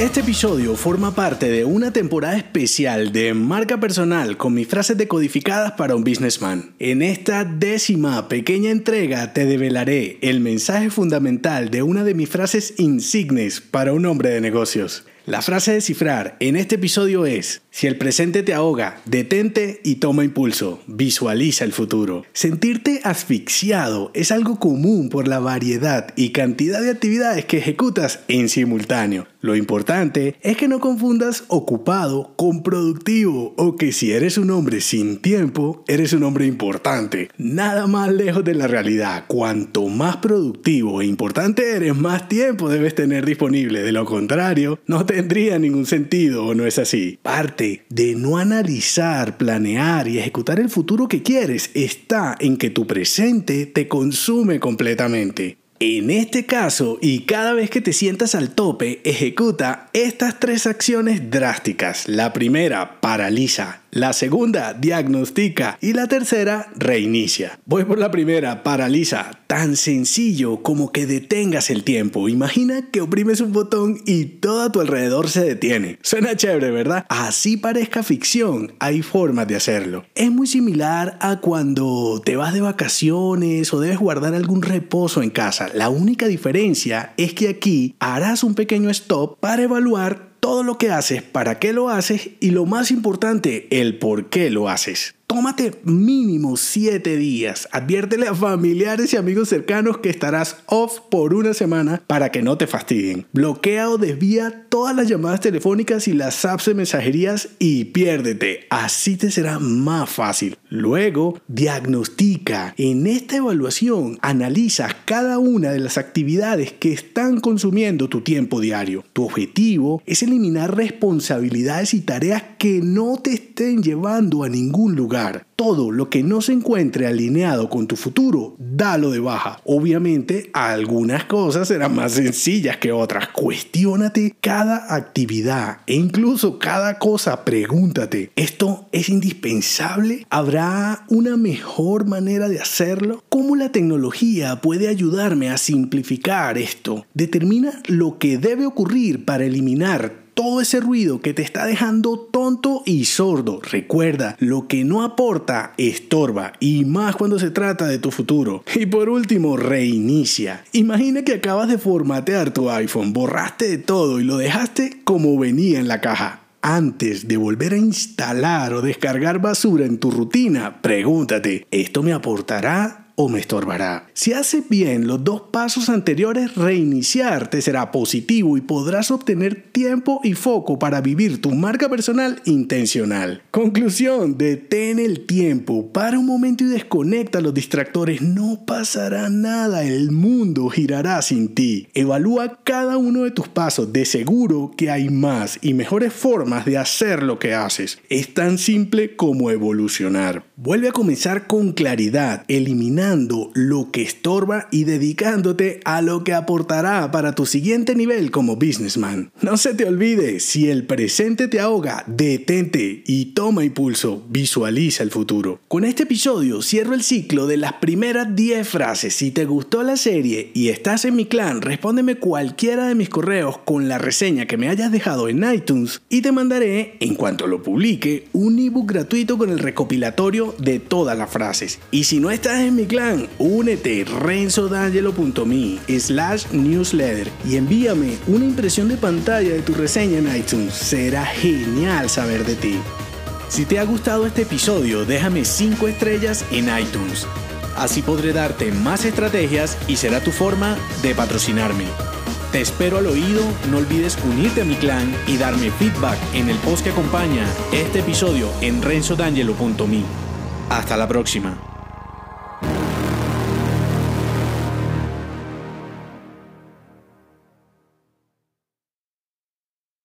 Este episodio forma parte de una temporada especial de marca personal con mis frases decodificadas para un businessman. En esta décima pequeña entrega te develaré el mensaje fundamental de una de mis frases insignes para un hombre de negocios. La frase de cifrar en este episodio es, si el presente te ahoga, detente y toma impulso, visualiza el futuro. Sentirte asfixiado es algo común por la variedad y cantidad de actividades que ejecutas en simultáneo. Lo importante es que no confundas ocupado con productivo o que si eres un hombre sin tiempo, eres un hombre importante. Nada más lejos de la realidad. Cuanto más productivo e importante eres, más tiempo debes tener disponible. De lo contrario, no tendría ningún sentido o no es así. Parte de no analizar, planear y ejecutar el futuro que quieres está en que tu presente te consume completamente. En este caso, y cada vez que te sientas al tope, ejecuta estas tres acciones drásticas. La primera, paraliza. La segunda, diagnostica. Y la tercera, reinicia. Voy por la primera, paraliza. Tan sencillo como que detengas el tiempo. Imagina que oprimes un botón y todo a tu alrededor se detiene. Suena chévere, ¿verdad? Así parezca ficción, hay formas de hacerlo. Es muy similar a cuando te vas de vacaciones o debes guardar algún reposo en casa. La única diferencia es que aquí harás un pequeño stop para evaluar todo lo que haces, para qué lo haces y lo más importante, el por qué lo haces. Tómate mínimo 7 días. Adviértele a familiares y amigos cercanos que estarás off por una semana para que no te fastidien. Bloquea o desvía todas las llamadas telefónicas y las apps de mensajerías y piérdete. Así te será más fácil. Luego, diagnostica. En esta evaluación, analiza cada una de las actividades que están consumiendo tu tiempo diario. Tu objetivo es eliminar responsabilidades y tareas que no te estén llevando a ningún lugar todo lo que no se encuentre alineado con tu futuro, dalo de baja. Obviamente, algunas cosas serán más sencillas que otras. Cuestiónate cada actividad e incluso cada cosa. Pregúntate, ¿esto es indispensable? ¿Habrá una mejor manera de hacerlo? ¿Cómo la tecnología puede ayudarme a simplificar esto? Determina lo que debe ocurrir para eliminar todo ese ruido que te está dejando tonto y sordo. Recuerda, lo que no aporta estorba y más cuando se trata de tu futuro. Y por último, reinicia. Imagina que acabas de formatear tu iPhone, borraste de todo y lo dejaste como venía en la caja. Antes de volver a instalar o descargar basura en tu rutina, pregúntate, ¿esto me aportará o me estorbará. Si haces bien los dos pasos anteriores, reiniciar te será positivo y podrás obtener tiempo y foco para vivir tu marca personal intencional. Conclusión, detén el tiempo, para un momento y desconecta los distractores, no pasará nada, el mundo girará sin ti. Evalúa cada uno de tus pasos, de seguro que hay más y mejores formas de hacer lo que haces. Es tan simple como evolucionar. Vuelve a comenzar con claridad, lo que estorba y dedicándote a lo que aportará para tu siguiente nivel como businessman. No se te olvide, si el presente te ahoga, detente y toma impulso, visualiza el futuro. Con este episodio cierro el ciclo de las primeras 10 frases. Si te gustó la serie y estás en mi clan, respóndeme cualquiera de mis correos con la reseña que me hayas dejado en iTunes y te mandaré, en cuanto lo publique, un ebook gratuito con el recopilatorio de todas las frases. Y si no estás en mi clan, únete renzodangelo.me slash newsletter y envíame una impresión de pantalla de tu reseña en iTunes. Será genial saber de ti. Si te ha gustado este episodio, déjame 5 estrellas en iTunes. Así podré darte más estrategias y será tu forma de patrocinarme. Te espero al oído, no olvides unirte a mi clan y darme feedback en el post que acompaña este episodio en renzodangelo.me. Hasta la próxima.